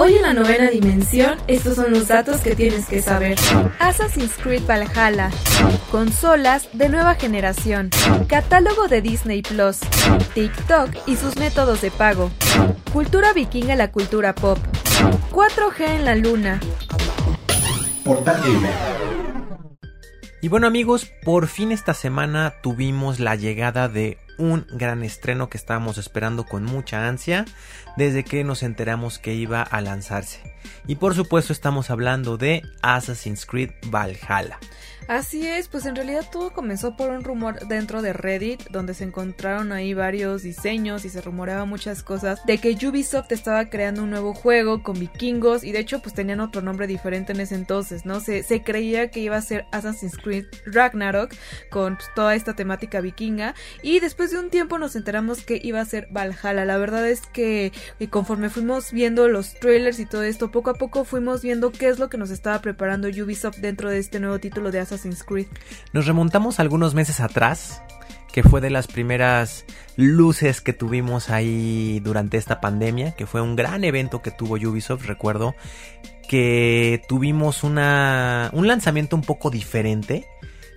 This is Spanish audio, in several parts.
Hoy en la novena dimensión, estos son los datos que tienes que saber. Assassin's Creed Valhalla. Consolas de nueva generación. Catálogo de Disney Plus. TikTok y sus métodos de pago. Cultura vikinga la cultura pop. 4G en la luna. Portal Gamer. Y bueno amigos, por fin esta semana tuvimos la llegada de un gran estreno que estábamos esperando con mucha ansia desde que nos enteramos que iba a lanzarse. Y por supuesto estamos hablando de Assassin's Creed Valhalla. Así es, pues en realidad todo comenzó por un rumor dentro de Reddit, donde se encontraron ahí varios diseños y se rumoreaba muchas cosas de que Ubisoft estaba creando un nuevo juego con vikingos y de hecho pues tenían otro nombre diferente en ese entonces, ¿no? Se, creía que iba a ser Assassin's Creed Ragnarok con pues, toda esta temática vikinga y después de un tiempo nos enteramos que iba a ser Valhalla. La verdad es que conforme fuimos viendo los trailers y todo esto, poco a poco fuimos viendo qué es lo que nos estaba preparando Ubisoft dentro de este nuevo título de Assassin's Nos remontamos algunos meses atrás, que fue de las primeras luces que tuvimos ahí durante esta pandemia, que fue un gran evento que tuvo Ubisoft, recuerdo que tuvimos una, un lanzamiento un poco diferente,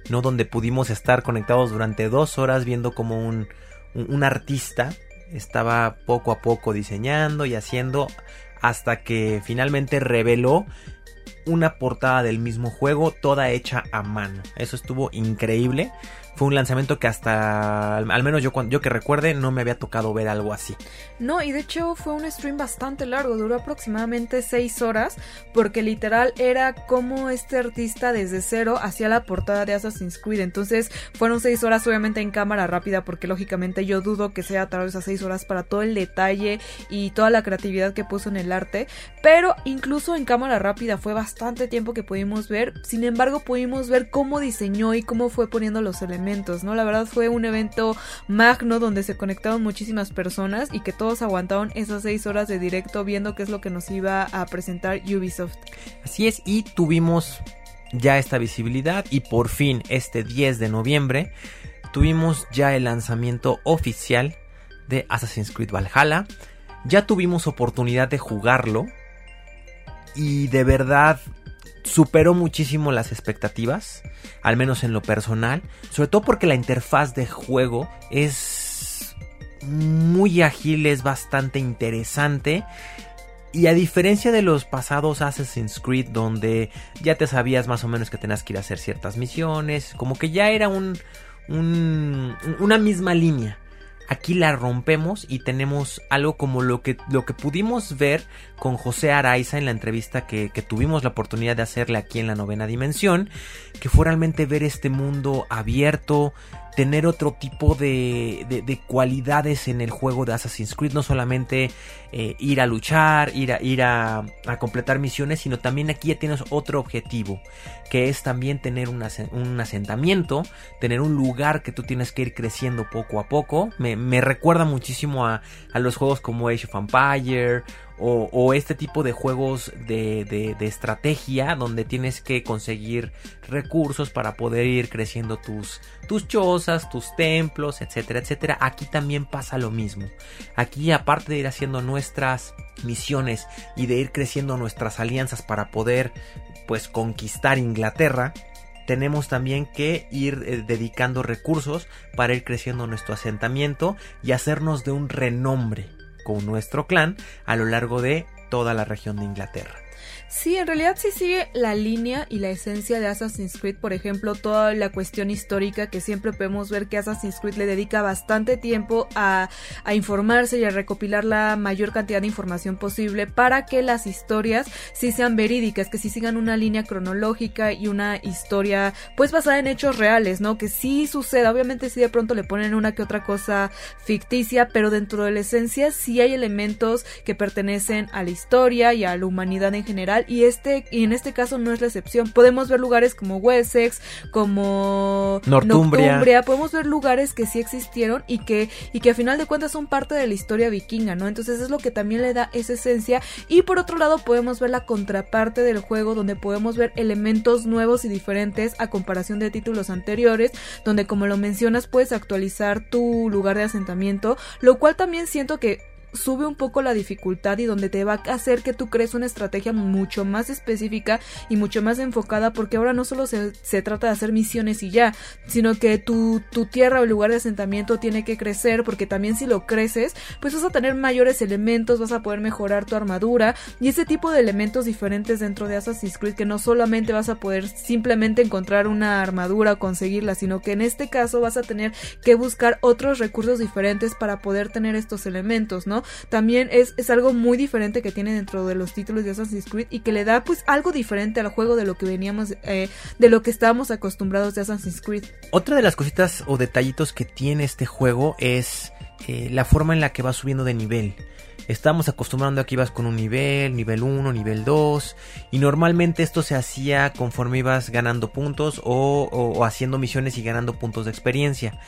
¿no? Donde pudimos estar conectados durante dos horas viendo como un, un artista estaba poco a poco diseñando y haciendo hasta que finalmente reveló una portada del mismo juego, toda hecha a mano. Eso estuvo increíble fue un lanzamiento que hasta, al menos yo, que recuerde, no me había tocado ver algo así. No, y de hecho fue un stream bastante largo, duró aproximadamente 6 horas, porque literal era como este artista desde cero hacía la portada de Assassin's Creed. Entonces fueron 6 horas obviamente en cámara rápida, porque lógicamente yo dudo que sea a través de esas 6 horas para todo el detalle y toda la creatividad que puso en el arte. Pero incluso en cámara rápida fue bastante tiempo que pudimos ver. Sin embargo, pudimos ver cómo diseñó y cómo fue poniendo los elementos ¿no? La verdad fue un evento magno donde se conectaron muchísimas personas y que todos aguantaron esas seis horas de directo viendo qué es lo que nos iba a presentar Ubisoft. Así es, y tuvimos ya esta visibilidad y por fin este 10 de noviembre tuvimos ya el lanzamiento oficial de Assassin's Creed Valhalla. Ya tuvimos oportunidad de jugarlo y de verdad superó muchísimo las expectativas, al menos en lo personal, sobre todo porque la interfaz de juego es muy ágil, es bastante interesante. Y a diferencia de los pasados Assassin's Creed donde ya te sabías más o menos que tenías que ir a hacer ciertas misiones, como que ya era un, una misma línea. Aquí la rompemos y tenemos algo como lo que, lo que pudimos ver con José Araiza en la entrevista que, tuvimos la oportunidad de hacerle aquí en la novena dimensión, que fue realmente ver este mundo abierto, tener otro tipo de, de, cualidades en el juego de Assassin's Creed, no solamente eh, ir a luchar, ir, a, ir a, completar misiones, sino también aquí ya tienes otro objetivo, que es también tener un, asentamiento, tener un lugar que tú tienes que ir creciendo poco a poco. Me, recuerda muchísimo a, los juegos como Age of Empire o, este tipo de juegos de, de, estrategia donde tienes que conseguir recursos para poder ir creciendo tus, tus chozas, tus templos, etcétera, etcétera. Aquí también pasa lo mismo. Aquí aparte de ir haciendo nuestras misiones y de ir creciendo nuestras alianzas para poder pues conquistar Inglaterra, tenemos también que ir eh, dedicando recursos para ir creciendo nuestro asentamiento y hacernos de un renombre con nuestro clan a lo largo de toda la región de Inglaterra. Sí, en realidad sí sigue la línea y la esencia de Assassin's Creed, por ejemplo, toda la cuestión histórica que siempre podemos ver que Assassin's Creed le dedica bastante tiempo a, a informarse y a recopilar la mayor cantidad de información posible para que las historias sí sean verídicas, que sí sigan una línea cronológica y una historia pues basada en hechos reales, ¿no? Que sí suceda, obviamente sí de pronto le ponen una que otra cosa ficticia, pero dentro de la esencia sí hay elementos que pertenecen a la historia y a la humanidad en general y este y en este caso no es la excepción. Podemos ver lugares como Wessex, como Northumbria. podemos ver lugares que sí existieron y que y que a final de cuentas son parte de la historia vikinga, ¿no? Entonces es lo que también le da esa esencia y por otro lado podemos ver la contraparte del juego donde podemos ver elementos nuevos y diferentes a comparación de títulos anteriores, donde como lo mencionas puedes actualizar tu lugar de asentamiento, lo cual también siento que sube un poco la dificultad y donde te va a hacer que tú crees una estrategia mucho más específica y mucho más enfocada porque ahora no solo se, se trata de hacer misiones y ya, sino que tu, tu tierra o lugar de asentamiento tiene que crecer porque también si lo creces pues vas a tener mayores elementos, vas a poder mejorar tu armadura y ese tipo de elementos diferentes dentro de Assassin's Creed que no solamente vas a poder simplemente encontrar una armadura o conseguirla, sino que en este caso vas a tener que buscar otros recursos diferentes para poder tener estos elementos, ¿no? También es, es algo muy diferente que tiene dentro de los títulos de Assassin's Creed y que le da pues algo diferente al juego de lo que veníamos, eh, de lo que estábamos acostumbrados de Assassin's Creed. Otra de las cositas o detallitos que tiene este juego es eh, la forma en la que va subiendo de nivel. Estamos acostumbrando a que ibas con un nivel, nivel 1, nivel 2, y normalmente esto se hacía conforme ibas ganando puntos o, haciendo misiones y ganando puntos de experiencia.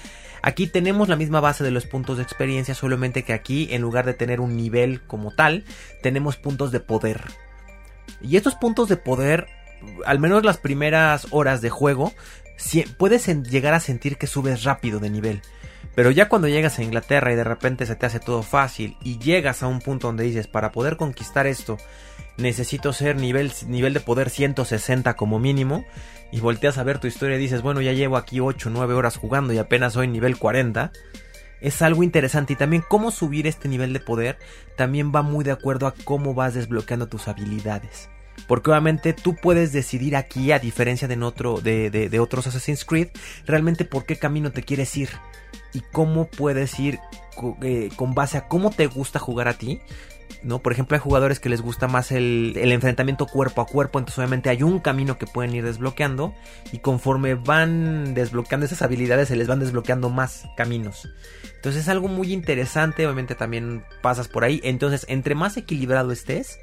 Aquí tenemos la misma base de los puntos de experiencia, solamente que aquí en lugar de tener un nivel como tal, tenemos puntos de poder. Y estos puntos de poder, al menos las primeras horas de juego, si- puedes llegar a sentir que subes rápido de nivel. Pero ya cuando llegas a Inglaterra y de repente se te hace todo fácil y llegas a un punto donde dices, para poder conquistar esto, necesito ser nivel, nivel de poder 160 como mínimo, y volteas a ver tu historia y dices, bueno, ya llevo aquí 8 o 9 horas jugando y apenas soy nivel 40, es algo interesante. Y también cómo subir este nivel de poder también va muy de acuerdo a cómo vas desbloqueando tus habilidades. Porque obviamente tú puedes decidir aquí, a diferencia de, en otro, de, de- otros Assassin's Creed, realmente por qué camino te quieres ir y cómo puedes ir eh, con base a cómo te gusta jugar a ti. ¿No? Por ejemplo, hay jugadores que les gusta más el, el enfrentamiento cuerpo a cuerpo, entonces obviamente hay un camino que pueden ir desbloqueando y conforme van desbloqueando esas habilidades se les van desbloqueando más caminos. Entonces es algo muy interesante, obviamente también pasas por ahí, entonces entre más equilibrado estés,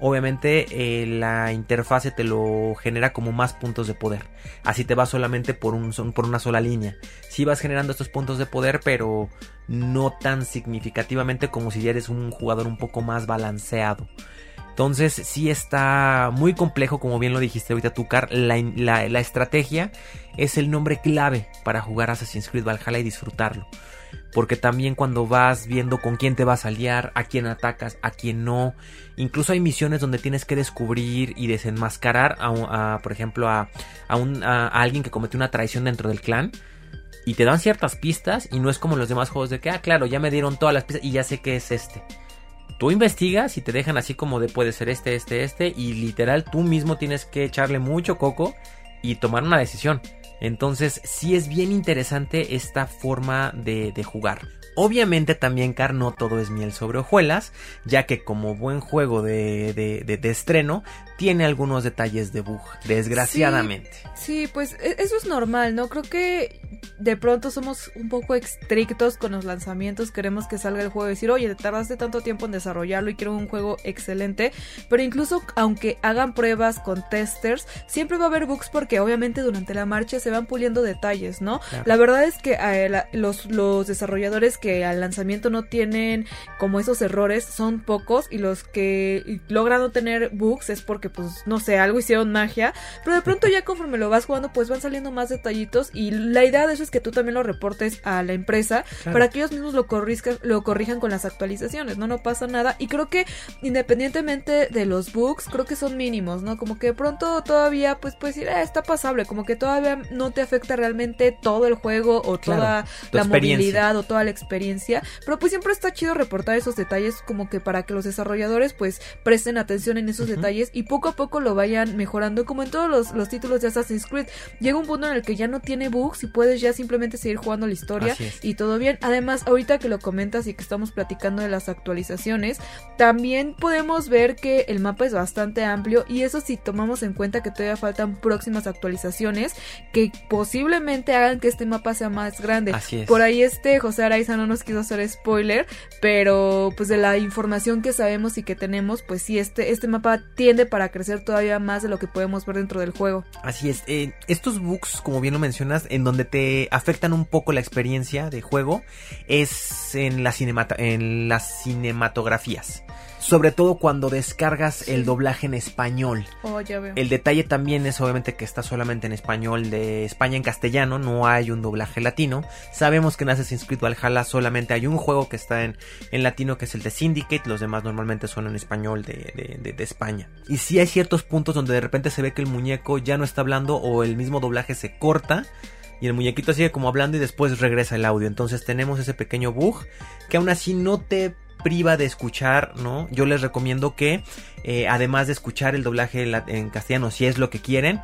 obviamente eh, la interfase te lo genera como más puntos de poder. Así te vas solamente por, un, por una sola línea. Si vas generando estos puntos de poder, pero no tan significativamente como si eres un jugador un poco más balanceado. Entonces sí está muy complejo, como bien lo dijiste ahorita tú, Car. La, la- la estrategia es el nombre clave para jugar Assassin's Creed Valhalla y disfrutarlo. Porque también cuando vas viendo con quién te vas a aliar, a quién atacas, a quién no. Incluso hay misiones donde tienes que descubrir y desenmascarar a, a, por ejemplo, a, a un- alguien que cometió una traición dentro del clan. Y te dan ciertas pistas y no es como los demás juegos de que, ah, claro, ya me dieron todas las pistas y ya sé que es este. Tú investigas y te dejan así como de puede ser este, este, este y literal tú mismo tienes que echarle mucho coco y tomar una decisión. Entonces sí es bien interesante esta forma de, de jugar. Obviamente también, Car, no todo es miel sobre hojuelas, ya que como buen juego de, de- de- de estreno, tiene algunos detalles de bug, desgraciadamente. Sí, pues e- eso es normal, ¿no? Creo que de pronto somos un poco estrictos con los lanzamientos, queremos que salga el juego y decir, oye, te tardaste tanto tiempo en desarrollarlo y quiero un juego excelente, pero incluso aunque hagan pruebas con testers, siempre va a haber bugs porque obviamente durante la marcha se van puliendo detalles, ¿no? Claro. La verdad es que eh, la- los, los desarrolladores que al lanzamiento no tienen como esos errores son pocos y los que logran no tener bugs es porque pues no sé, algo hicieron magia, pero de pronto ya conforme lo vas jugando pues van saliendo más detallitos y la idea de eso es que tú también lo reportes a la empresa Claro. para que ellos mismos lo, lo corrijan con las actualizaciones, ¿no? No pasa nada y creo que independientemente de los bugs, creo que son mínimos, ¿no? Como que de pronto todavía pues puedes decir, ah, está pasable, como que todavía no te afecta realmente todo el juego o Claro, toda la movilidad o toda la experiencia experiencia, pero pues siempre está chido reportar esos detalles como que para que los desarrolladores pues presten atención en esos detalles y poco a poco lo vayan mejorando como en todos los, los, títulos de Assassin's Creed. Llega un punto en el que ya no tiene bugs y puedes ya simplemente seguir jugando la historia y todo bien. Además, ahorita que lo comentas y que estamos platicando de las actualizaciones, también podemos ver que el mapa es bastante amplio y eso si tomamos en cuenta que todavía faltan próximas actualizaciones que posiblemente hagan que este mapa sea más grande. Por ahí este José Araiza no nos quiso hacer spoiler, pero pues de la información que sabemos y que tenemos, pues sí, este, este mapa tiende para crecer todavía más de lo que podemos ver dentro del juego. Así es, eh, estos bugs, como bien lo mencionas, en donde te afectan un poco la experiencia de juego, es en, en las cinematografías. Sobre todo cuando descargas el doblaje en español. Oh, ya veo. El detalle también es obviamente que está solamente en español de España en castellano, no hay un doblaje latino. Sabemos que en Assassin's Creed Valhalla solamente hay un juego que está en, en latino que es el de Syndicate, los demás normalmente son en español de, de, de, España. Y si hay ciertos puntos donde de repente se ve que el muñeco ya no está hablando o el mismo doblaje se corta y el muñequito sigue como hablando y después regresa el audio. Entonces tenemos ese pequeño bug que aún así no te priva de escuchar, ¿no? Yo les recomiendo que, eh, además de escuchar el doblaje en castellano, si es lo que quieren,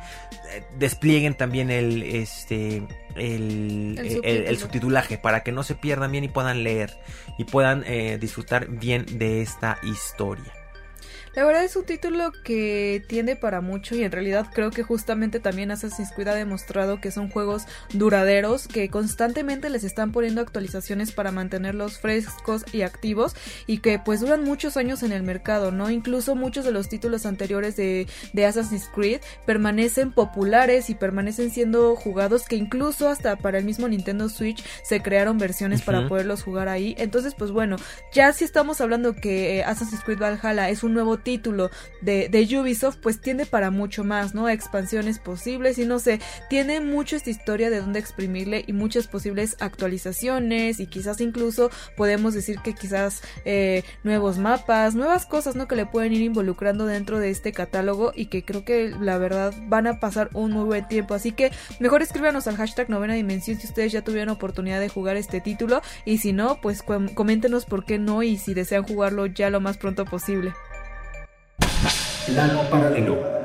eh, desplieguen también el, este, el, el, subtitulaje para que no se pierdan bien y puedan leer y puedan eh, disfrutar bien de esta historia. La verdad es un título que tiende para mucho y en realidad creo que justamente también Assassin's Creed ha demostrado que son juegos duraderos, que constantemente les están poniendo actualizaciones para mantenerlos frescos y activos y que pues duran muchos años en el mercado, ¿no? Incluso muchos de los títulos anteriores de, de Assassin's Creed permanecen populares y permanecen siendo jugados que incluso hasta para el mismo Nintendo Switch se crearon versiones para poderlos jugar ahí. Entonces pues bueno, ya si estamos hablando que eh, Assassin's Creed Valhalla es un nuevo título de, Ubisoft, pues tiende para mucho más, ¿no? Expansiones posibles y no sé, tiene mucho esta historia de dónde exprimirle y muchas posibles actualizaciones y quizás incluso podemos decir que quizás eh, nuevos mapas, nuevas cosas, ¿no? Que le pueden ir involucrando dentro de este catálogo y que creo que la verdad van a pasar un muy buen tiempo. Así que mejor escríbanos al hashtag novena dimensión si ustedes ya tuvieron oportunidad de jugar este título y si no, pues coméntenos por qué no y si desean jugarlo ya lo más pronto posible. Plano paralelo.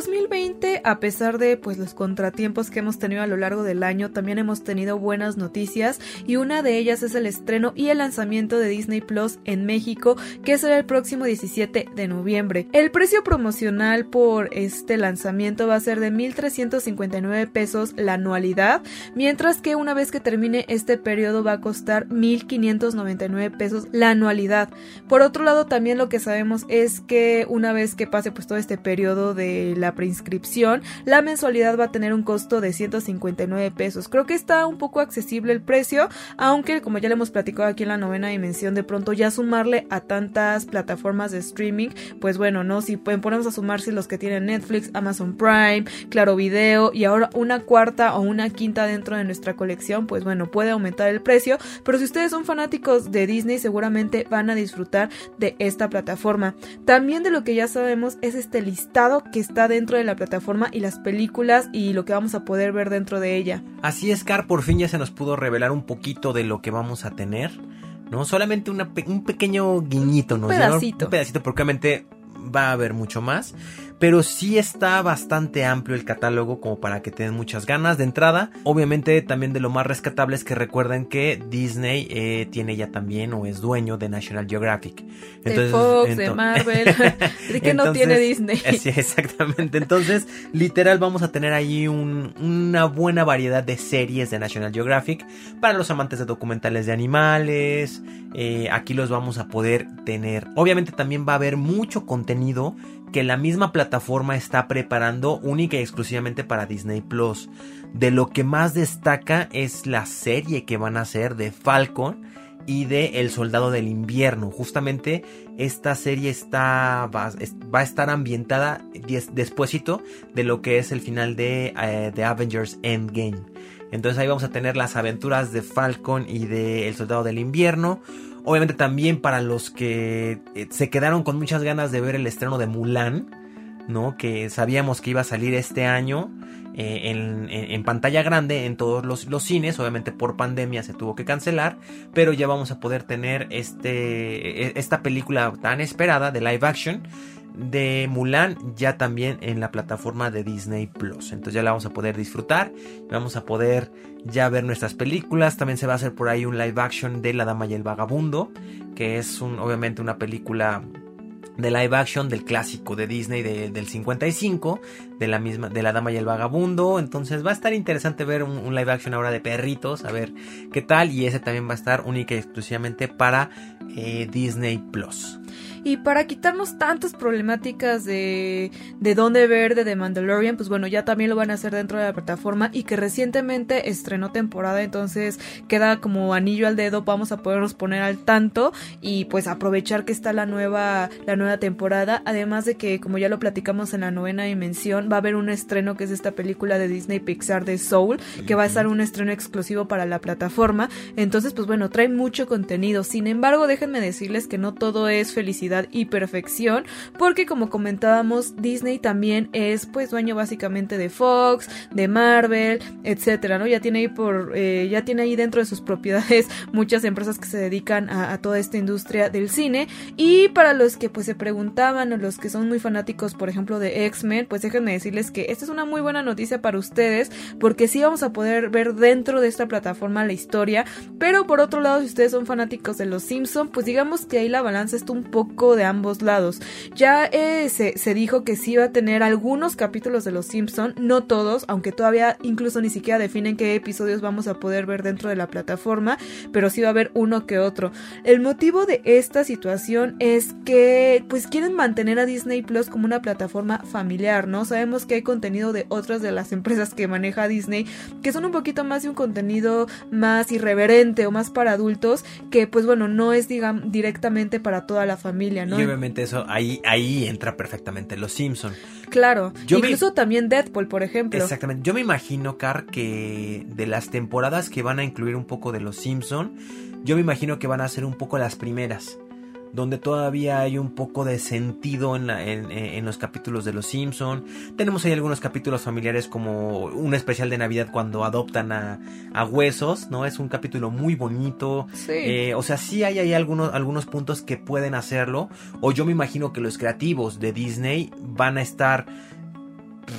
Y el 2020, a pesar de pues los contratiempos que hemos tenido a lo largo del año, también hemos tenido buenas noticias y una de ellas es el estreno y el lanzamiento de Disney Plus en México, que será el próximo 17 de noviembre. El precio promocional por este lanzamiento va a ser de 1.359 pesos la anualidad, mientras que una vez que termine este periodo va a costar 1.599 pesos la anualidad. Por otro lado, también lo que sabemos es que una vez que pase pues todo este periodo de la preinscripción, la mensualidad va a tener un costo de 159 pesos. Creo que está un poco accesible el precio, aunque como ya le hemos platicado aquí en la novena dimensión, de pronto ya sumarle a tantas plataformas de streaming, pues bueno, ¿no? Si pueden ponemos a sumar si los que tienen Netflix, Amazon Prime, Claro Video y ahora una cuarta o una quinta dentro de nuestra colección, pues bueno, puede aumentar el precio, pero si ustedes son fanáticos de Disney seguramente van a disfrutar de esta plataforma. También de lo que ya sabemos es este listado que está dentro de la plataforma y las películas y lo que vamos a poder ver dentro de ella. Así es, Car, por fin ya se nos pudo revelar un poquito de lo que vamos a tener. ¿no? Solamente un pequeño guiñito, ¿no? Un pedacito. Un pedacito, porque obviamente va a haber mucho más pero sí está bastante amplio el catálogo como para que tengan muchas ganas de entrada. Obviamente también de lo más rescatable es que recuerden que Disney eh, tiene ya también o es dueño de National Geographic. Entonces, de Fox, de Marvel, de que no tiene Disney. Sí, exactamente. Entonces, literal vamos a tener ahí una buena variedad de series de National Geographic para los amantes de documentales de animales. Eh, aquí los vamos a poder tener. Obviamente también va a haber mucho contenido que la misma plataforma está preparando única y exclusivamente para Disney Plus. De lo que más destaca es la serie que van a hacer de Falcon y de El Soldado del Invierno. Justamente esta serie está va, a estar ambientada despuesito de lo que es el final de, eh, de Avengers Endgame. Entonces ahí vamos a tener las aventuras de Falcon y de El Soldado del Invierno Obviamente también para los que eh, se quedaron con muchas ganas de ver el estreno de Mulan, ¿no? Que sabíamos que iba a salir este año. eh, en, pantalla grande en todos los, los cines. Obviamente por pandemia se tuvo que cancelar, pero ya vamos a poder tener este, e- esta película tan esperada de live action de Mulan ya también en la plataforma de Disney Plus. Entonces ya la vamos a poder disfrutar, vamos a poder ya ver nuestras películas. También se va a hacer por ahí un live action de La Dama y el Vagabundo, que es un, obviamente una película de live action del clásico de Disney de- del 55, de la misma, de la Dama y el Vagabundo. Entonces va a estar interesante ver un, un live action ahora de perritos, a ver qué tal. Y ese también va a estar única y exclusivamente para eh, Disney Plus. Y para quitarnos tantas problemáticas de, de dónde ver de The Mandalorian, pues bueno, ya también lo van a hacer dentro de la plataforma y que recientemente estrenó temporada, entonces queda como anillo al dedo, vamos a podernos poner al tanto y pues aprovechar que está la nueva, la nueva temporada, además de que como ya lo platicamos en la novena dimensión, va a haber un estreno que es esta película de Disney Pixar de Soul, que va a estar un estreno exclusivo para la plataforma, entonces pues bueno, trae mucho contenido, sin embargo déjenme decirles que no todo es felicidad y perfección, porque como comentábamos, Disney también es pues dueño básicamente de Fox, de Marvel, etcétera, ¿no? Ya tiene ahí por, eh, ya tiene ahí dentro de sus propiedades muchas empresas que se dedican a, a toda esta industria del cine. Y para los que pues se preguntaban o los que son muy fanáticos, por ejemplo, de X-Men, pues déjenme decirles que esta es una muy buena noticia para ustedes, porque sí vamos a poder ver dentro de esta plataforma la historia. Pero por otro lado, si ustedes son fanáticos de los Simpson, pues digamos que ahí la balanza está un poco de ambos lados. Ya eh, se, se dijo que sí va a tener algunos capítulos de los Simpson, no todos, aunque todavía incluso ni siquiera definen qué episodios vamos a poder ver dentro de la plataforma, pero sí va a haber uno que otro. El motivo de esta situación es que pues quieren mantener a Disney Plus como una plataforma familiar, ¿no? Sabemos que hay contenido de otras de las empresas que maneja Disney que son un poquito más de un contenido más irreverente o más para adultos que pues bueno, no es digamos directamente para toda la familia, ¿no? Y obviamente eso ahí, ahí entra perfectamente Los Simpson. Claro, Yo me- incluso también Deadpool, por ejemplo. Exactamente. Yo me imagino, Car, que de las temporadas que van a incluir un poco de Los Simpson, yo me imagino que van a ser un poco las primeras. Donde todavía hay un poco de sentido en, la- en- en los capítulos de Los Simpson. Tenemos ahí algunos capítulos familiares como un especial de Navidad cuando adoptan a, a Huesos, ¿no? Es un capítulo muy bonito. Sí. Eh, o sea, sí hay ahí algunos, algunos puntos que pueden hacerlo. O yo me imagino que los creativos de Disney van a estar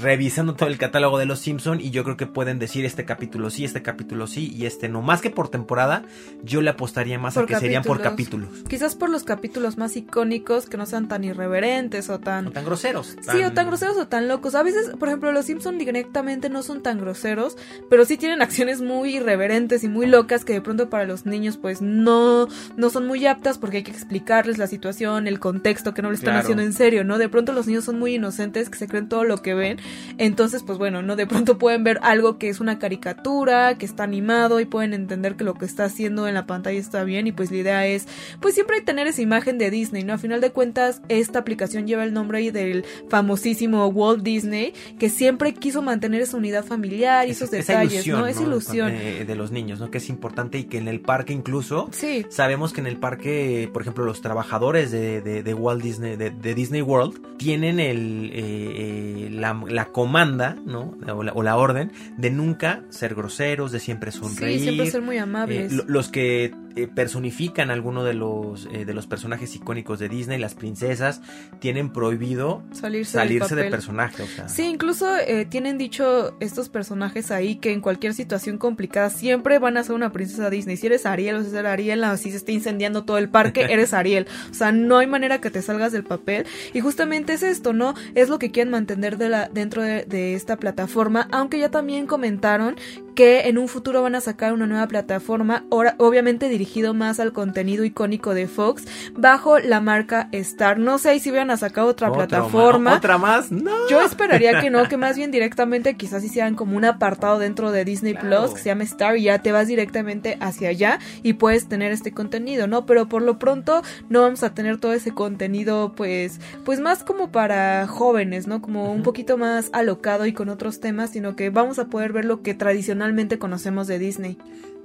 revisando todo el catálogo de los Simpson y yo creo que pueden decir este capítulo sí, este capítulo sí y este no. Más que por temporada, yo le apostaría más a que serían por capítulos. Quizás por los capítulos más icónicos que no sean tan irreverentes o tan No tan groseros. Sí, o tan groseros o tan locos. A veces, por ejemplo, los Simpson directamente no son tan groseros, pero sí tienen acciones muy irreverentes y muy locas que de pronto para los niños pues no, no son muy aptas porque hay que explicarles la situación, el contexto, que no lo están Claro. haciendo en serio, ¿no? De pronto los niños son muy inocentes, que se creen todo lo que ven. Entonces, pues bueno, ¿no? De pronto pueden ver algo que es una caricatura, que está animado y pueden entender que lo que está haciendo en la pantalla está bien y pues la idea es pues siempre tener esa imagen de Disney, ¿no? A final de cuentas, esta aplicación lleva el nombre ahí del famosísimo Walt Disney, que siempre quiso mantener esa unidad familiar y esos detalles, ilusión, ¿no? Esa ilusión. Eh, de los niños, ¿no? Que es importante y que en el parque incluso Sí, Sabemos que en el parque, por ejemplo, los trabajadores de, de- de Walt Disney, de, de Disney World, tienen el, eh, eh, la, la comanda, ¿no? O la, o la orden de nunca ser groseros, de siempre sonreír. sí, siempre ser muy Eh, amables. lo- los que eh, personifican alguno de los, eh, de los personajes icónicos de Disney, las princesas, tienen prohibido salirse, salirse de personaje. O sea, Sí, incluso eh, tienen dicho estos personajes ahí que en cualquier situación complicada siempre van a ser una princesa Disney. Si eres Ariel o si eres Ariel, o si se está incendiando todo el parque, eres Ariel. O sea, no hay manera que te salgas del papel. Y justamente es esto, ¿no? Es lo que quieren mantener de la, dentro de, de esta plataforma. Aunque ya también comentaron que en un futuro van a sacar una nueva plataforma, ahora- obviamente dirigido más al contenido icónico de Fox, bajo la marca Star. No sé si van a sacar otra, plataforma. ma- ¿Otra más? No. Yo esperaría que no, que más bien directamente quizás hicieran como un apartado dentro de Disney Claro. Plus que se llama Star y ya te vas directamente hacia allá y puedes tener este contenido, ¿no? Pero por lo pronto no vamos a tener todo ese contenido pues pues más como para jóvenes, ¿no? Como un poquito más alocado y con otros temas, sino que vamos a poder ver lo que tradicionalmente conocemos de Disney.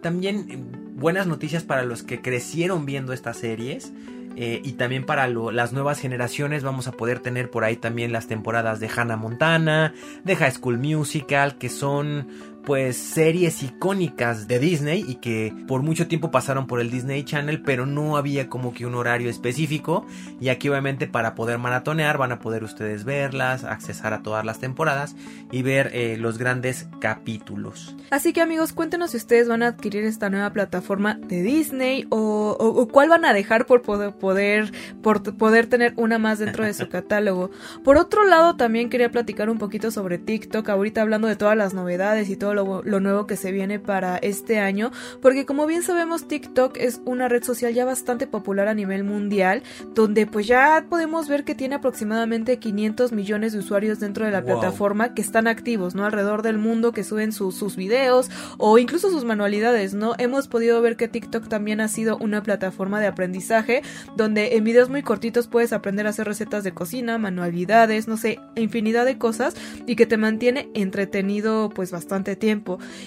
También eh, buenas noticias para los que crecieron viendo estas series. eh, y también para las nuevas generaciones vamos a poder tener por ahí también las temporadas de Hannah Montana, de High School Musical, que son pues series icónicas de Disney y que por mucho tiempo pasaron por el Disney Channel, pero no había como que un horario específico. Y aquí obviamente para poder maratonear van a poder ustedes verlas, accesar a todas las temporadas y ver eh, los grandes capítulos. Así que amigos, cuéntenos si ustedes van a adquirir esta nueva plataforma de Disney o, cuál van a dejar por poder, poder, por poder tener una más dentro de su catálogo. Por otro lado, también quería platicar un poquito sobre TikTok, ahorita hablando de todas las novedades y todo lo, nuevo que se viene para este año, porque como bien sabemos TikTok es una red social ya bastante popular a nivel mundial, donde pues ya podemos ver que tiene aproximadamente 500 millones de usuarios dentro de la plataforma que están activos, ¿no? Alrededor del mundo que suben sus, sus videos o incluso sus manualidades, ¿no? Hemos podido ver que TikTok también ha sido una plataforma de aprendizaje donde en videos muy cortitos puedes aprender a hacer recetas de cocina, manualidades, no sé, infinidad de cosas y que te mantiene entretenido pues bastante tiempo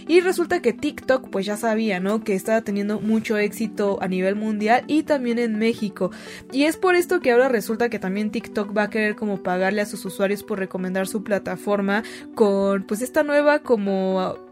y resulta que TikTok pues ya sabía, ¿no? Que estaba teniendo mucho éxito a nivel mundial y también en México. Y es por esto que ahora resulta que también TikTok va a querer como pagarle a sus usuarios por recomendar su plataforma con pues esta nueva como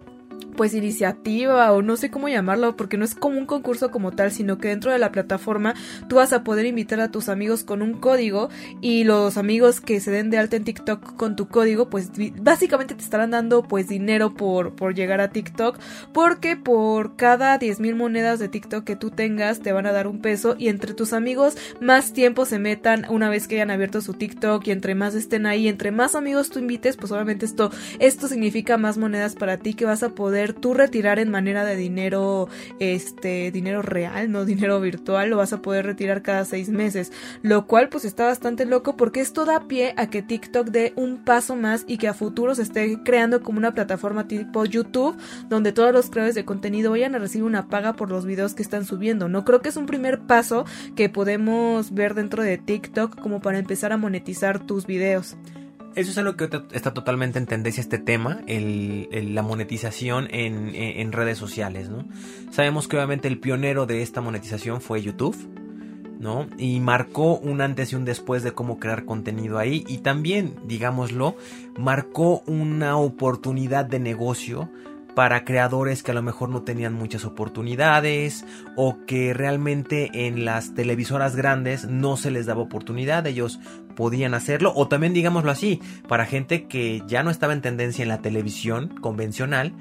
pues iniciativa o no sé cómo llamarlo porque no es como un concurso como tal sino que dentro de la plataforma tú vas a poder invitar a tus amigos con un código y los amigos que se den de alta en TikTok con tu código pues básicamente te estarán dando pues dinero por, por llegar a TikTok porque por cada 10 mil monedas de TikTok que tú tengas te van a dar un peso y entre tus amigos más tiempo se metan una vez que hayan abierto su TikTok y entre más estén ahí entre más amigos tú invites pues obviamente esto esto significa más monedas para ti que vas a poder tú retirar en manera de dinero, este, dinero real, no dinero virtual, lo vas a poder retirar cada seis meses, lo cual pues está bastante loco porque esto da pie a que TikTok dé un paso más y que a futuro se esté creando como una plataforma tipo YouTube donde todos los creadores de contenido vayan a recibir una paga por los videos que están subiendo, ¿no? Creo que es un primer paso que podemos ver dentro de TikTok como para empezar a monetizar tus videos. Eso es algo que está totalmente en tendencia este tema, la monetización en, redes sociales, ¿no? Sabemos que obviamente el pionero de esta monetización fue YouTube, ¿no? Y marcó un antes y un después de cómo crear contenido ahí y también, digámoslo, marcó una oportunidad de negocio para creadores que a lo mejor no tenían muchas oportunidades o que realmente en las televisoras grandes no se les daba oportunidad, ellos podían hacerlo. O también digámoslo así, para gente que ya no estaba en tendencia en la televisión convencional,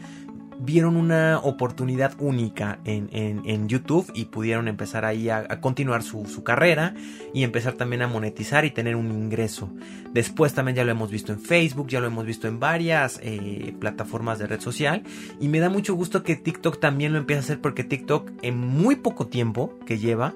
vieron una oportunidad única en, en, YouTube y pudieron empezar ahí a, continuar su, su, carrera y empezar también a monetizar y tener un ingreso. Después también ya lo hemos visto en Facebook, ya lo hemos visto en varias eh, plataformas de red social y me da mucho gusto que TikTok también lo empiece a hacer porque TikTok en muy poco tiempo que lleva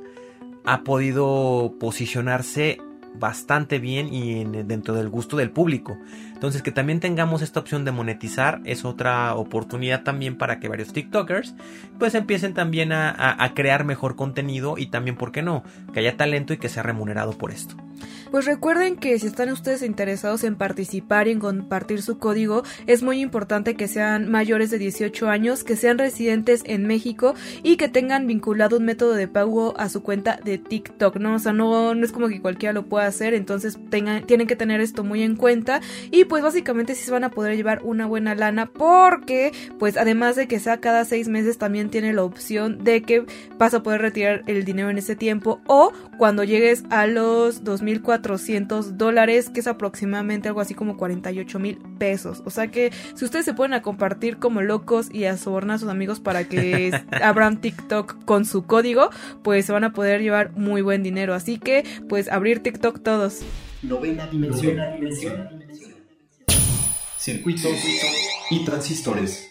ha podido posicionarse bastante bien y dentro del gusto del público. Entonces que también tengamos esta opción de monetizar es otra oportunidad también para que varios TikTokers pues empiecen también a, crear mejor contenido y también, ¿por qué no? Que haya talento y que sea remunerado por esto. Pues recuerden que si están ustedes interesados en participar y en compartir su código, es muy importante que sean mayores de 18 años, que sean residentes en México y que tengan vinculado un método de pago a su cuenta de TikTok, ¿no? O sea, no, no es como que cualquiera lo pueda hacer, entonces tengan, tienen que tener esto muy en cuenta y pues básicamente sí se van a poder llevar una buena lana porque pues además de que sea cada seis meses también tiene la opción de que vas a poder retirar el dinero en ese tiempo o cuando llegues a los 2.400 dólares que es aproximadamente algo así como 48 mil pesos o sea que si ustedes se pueden a compartir como locos y a sobornar a sus amigos para que abran TikTok con su código pues se van a poder llevar muy buen dinero así que pues abrir TikTok todos Novena dimensión. Novena dimensión circuitos y transistores.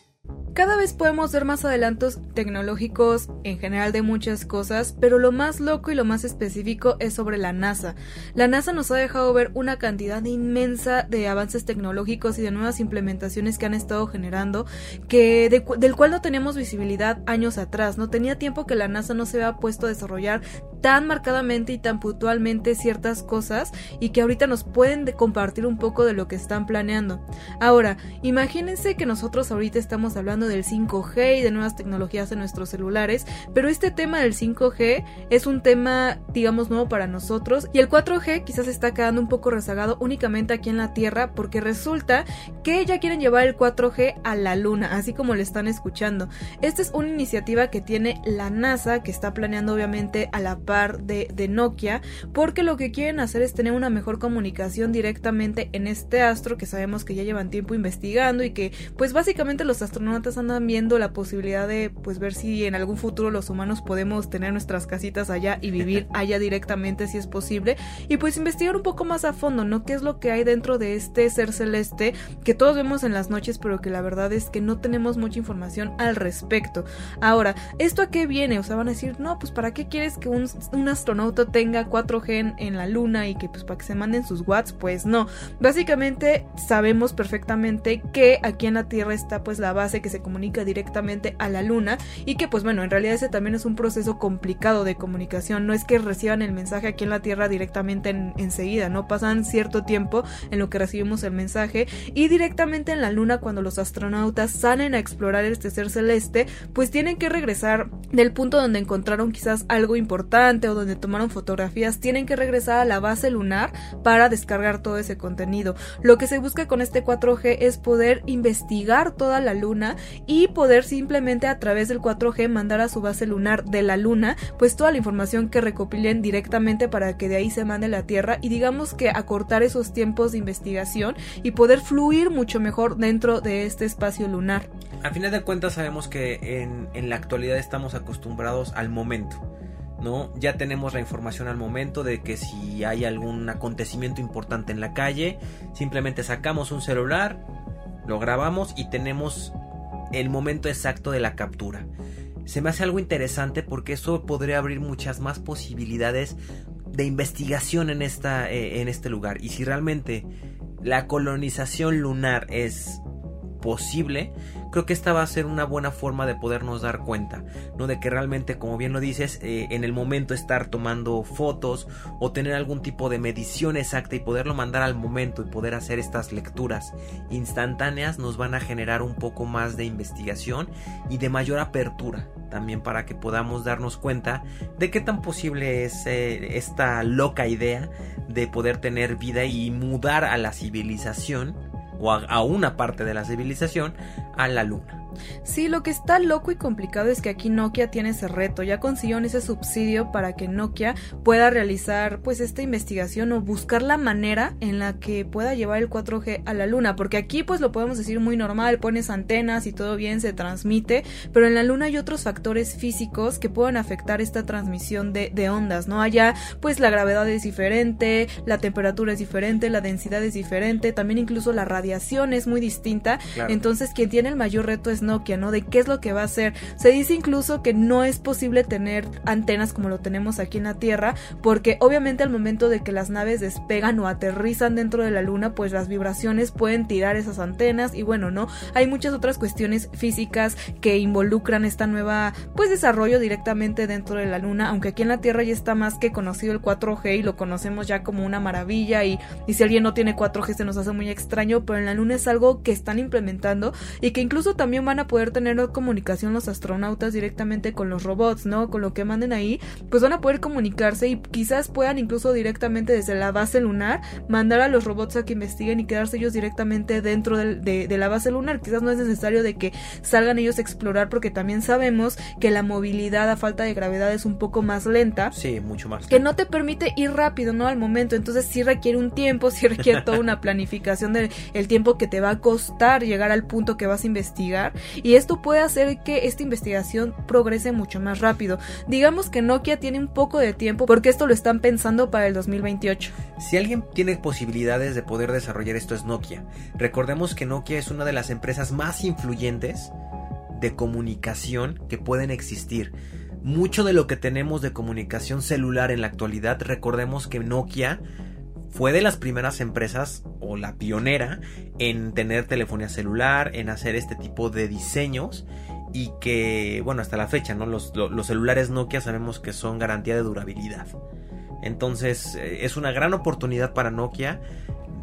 Cada vez podemos ver más adelantos tecnológicos en general de muchas cosas, pero lo más loco y lo más específico es sobre la NASA. La NASA nos ha dejado ver una cantidad inmensa de avances tecnológicos y de nuevas implementaciones que han estado generando, que del cual no teníamos visibilidad años atrás. No tenía tiempo que la NASA no se había puesto a desarrollar tan marcadamente y tan puntualmente ciertas cosas y que ahorita nos pueden compartir un poco de lo que están planeando. Ahora, imagínense que nosotros ahorita estamos hablando del 5G y de nuevas tecnologías en nuestros celulares, pero este tema del 5G es un tema, digamos, nuevo para nosotros y el 4G quizás está quedando un poco rezagado únicamente aquí en la Tierra porque resulta que ya quieren llevar el 4G a la Luna, así como le están escuchando. Esta es una iniciativa que tiene la NASA, que está planeando obviamente a la de, de Nokia, porque lo que quieren hacer es tener una mejor comunicación directamente en este astro que sabemos que ya llevan tiempo investigando y que pues básicamente los astronautas andan viendo la posibilidad de pues ver si en algún futuro los humanos podemos tener nuestras casitas allá y vivir allá directamente si es posible y pues investigar un poco más a fondo, ¿no? ¿Qué es lo que hay dentro de este ser celeste que todos vemos en las noches pero que la verdad es que no tenemos mucha información al respecto? Ahora, ¿esto a qué viene? O sea, van a decir, no, pues ¿para qué quieres que un, astronauta tenga 4G en, la luna y que pues para que se manden sus watts? Pues no. Básicamente sabemos perfectamente que aquí en la Tierra está pues la base que se comunica directamente a la luna y que pues bueno, en realidad ese también es un proceso complicado de comunicación. No es que reciban el mensaje aquí en la Tierra directamente enseguida, ¿no? Pasan cierto tiempo en lo que recibimos el mensaje y directamente en la luna cuando los astronautas salen a explorar este ser celeste, pues tienen que regresar del punto donde encontraron quizás algo importante o donde tomaron fotografías, tienen que regresar a la base lunar para descargar todo ese contenido. Lo que se busca con este 4G es poder investigar toda la luna y poder simplemente a través del 4G mandar a su base lunar de la luna pues toda la información que recopilen directamente para que de ahí se mande la Tierra y digamos que acortar esos tiempos de investigación y poder fluir mucho mejor dentro de este espacio lunar. A final de cuentas sabemos que en, en la actualidad estamos acostumbrados al momento. ¿No? Ya tenemos la información al momento de que si hay algún acontecimiento importante en la calle, simplemente sacamos un celular, lo grabamos y tenemos el momento exacto de la captura. Se me hace algo interesante porque eso podría abrir muchas más posibilidades de investigación en, esta, eh, en este lugar. Y si realmente la colonización lunar es posible, creo que esta va a ser una buena forma de podernos dar cuenta, ¿no? De que realmente, como bien lo dices, eh, en el momento estar tomando fotos o tener algún tipo de medición exacta y poderlo mandar al momento y poder hacer estas lecturas instantáneas nos van a generar un poco más de investigación y de mayor apertura también para que podamos darnos cuenta de qué tan posible es eh, esta loca idea de poder tener vida y mudar a la civilización o a, una parte de la civilización a la luna. Sí, lo que está loco y complicado es que aquí Nokia tiene ese reto, ya consiguieron ese subsidio para que Nokia pueda realizar pues esta investigación o buscar la manera en la que pueda llevar el 4G a la luna, porque aquí pues lo podemos decir muy normal, pones antenas y todo bien, se transmite, pero en la luna hay otros factores físicos que pueden afectar esta transmisión de, de ondas, ¿no? Allá pues la gravedad es diferente, la temperatura es diferente, la densidad es diferente, también incluso la radiación es muy distinta, entonces quien tiene el mayor reto es Nokia, ¿no? De qué es lo que va a hacer. Se dice incluso que no es posible tener antenas como lo tenemos aquí en la Tierra, porque obviamente al momento de que las naves despegan o aterrizan dentro de la Luna, pues las vibraciones pueden tirar esas antenas y bueno, ¿no? Hay muchas otras cuestiones físicas que involucran esta nueva, pues desarrollo directamente dentro de la Luna, aunque aquí en la Tierra ya está más que conocido el 4G y lo conocemos ya como una maravilla y, y si alguien no tiene 4G se nos hace muy extraño, pero en la Luna es algo que están implementando y que incluso también van a poder tener comunicación los astronautas directamente con los robots, ¿no? Con lo que manden ahí, pues van a poder comunicarse y quizás puedan incluso directamente desde la base lunar mandar a los robots a que investiguen y quedarse ellos directamente dentro de, de la base lunar. Quizás no es necesario de que salgan ellos a explorar porque también sabemos que la movilidad a falta de gravedad es un poco más lenta. Sí, mucho más. Que no te permite ir rápido, ¿no? Al momento. Entonces sí requiere un tiempo, sí requiere toda una planificación del el tiempo que te va a costar llegar al punto que vas a investigar y esto puede hacer que esta investigación progrese mucho más rápido. Digamos que Nokia tiene un poco de tiempo porque esto lo están pensando para el 2028. Si alguien tiene posibilidades de poder desarrollar esto es Nokia. Recordemos que Nokia es una de las empresas más influyentes de comunicación que pueden existir. Mucho de lo que tenemos de comunicación celular en la actualidad, recordemos que Nokia fue de las primeras empresas o la pionera en tener telefonía celular, en hacer este tipo de diseños y que, bueno, hasta la fecha, ¿no? Los, lo- los celulares Nokia sabemos que son garantía de durabilidad. Entonces eh, es una gran oportunidad para Nokia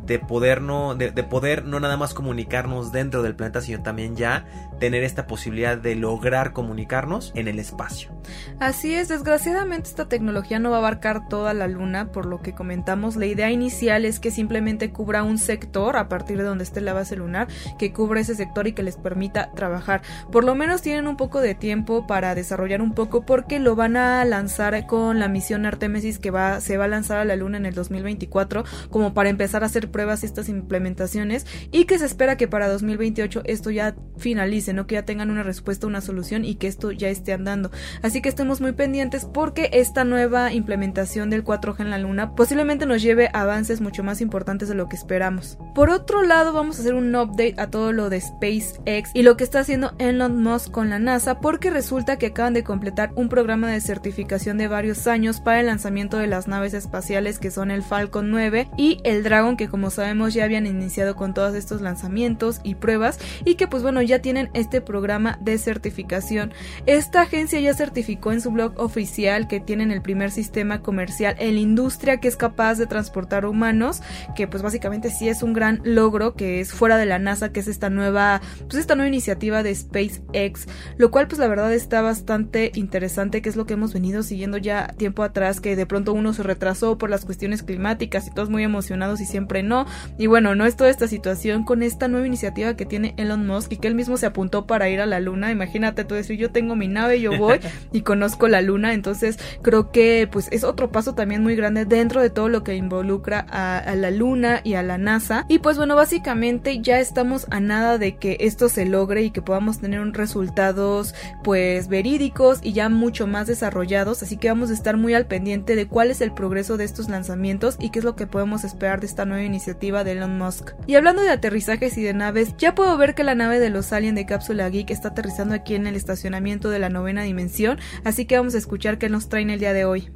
de poder no de, de poder no nada más comunicarnos dentro del planeta sino también ya tener esta posibilidad de lograr comunicarnos en el espacio Así es, desgraciadamente esta tecnología no va a abarcar toda la luna, por lo que comentamos, la idea inicial es que simplemente cubra un sector a partir de donde esté la base lunar, que cubra ese sector y que les permita trabajar. Por lo menos tienen un poco de tiempo para desarrollar un poco porque lo van a lanzar con la misión Artemis que va, se va a lanzar a la luna en el 2024 como para empezar a hacer pruebas y estas implementaciones y que se espera que para 2028 esto ya finalice, no que ya tengan una respuesta, una solución y que esto ya esté andando. Así que estemos muy pendientes porque esta nueva implementación del 4G en la Luna posiblemente nos lleve a avances mucho más importantes de lo que esperamos. Por otro lado, vamos a hacer un update a todo lo de SpaceX y lo que está haciendo Elon Musk con la NASA porque resulta que acaban de completar un programa de certificación de varios años para el lanzamiento de las naves espaciales que son el Falcon 9 y el Dragon que como sabemos ya habían iniciado con todos estos lanzamientos y pruebas y que pues bueno ya tienen este programa de certificación. Esta agencia ya certificó en su blog oficial que tienen el primer sistema comercial en la industria que es capaz de transportar humanos, que pues básicamente sí es un gran logro que es fuera de la NASA, que es esta nueva, pues esta nueva iniciativa de SpaceX, lo cual pues la verdad está bastante interesante, que es lo que hemos venido siguiendo ya tiempo atrás, que de pronto uno se retrasó por las cuestiones climáticas y todos muy emocionados y siempre no. Y bueno, no es toda esta situación con esta nueva iniciativa que tiene Elon Musk y que él mismo se apuntó para ir a la luna. Imagínate tú decir, yo tengo mi nave, yo voy y conozco la luna. Entonces creo que pues es otro paso también muy grande dentro de todo lo que involucra a, a la luna y a la NASA. Y pues bueno, básicamente ya estamos a nada de que esto se logre y que podamos tener un resultados pues verídicos y ya mucho más desarrollados. Así que vamos a estar muy al pendiente de cuál es el progreso de estos lanzamientos y qué es lo que podemos esperar de esta nueva iniciativa de Elon Musk. Y hablando de aterrizajes y de naves, ya puedo ver que la nave de los Alien de Cápsula Geek está aterrizando aquí en el estacionamiento de la novena dimensión, así que vamos a escuchar qué nos traen el día de hoy.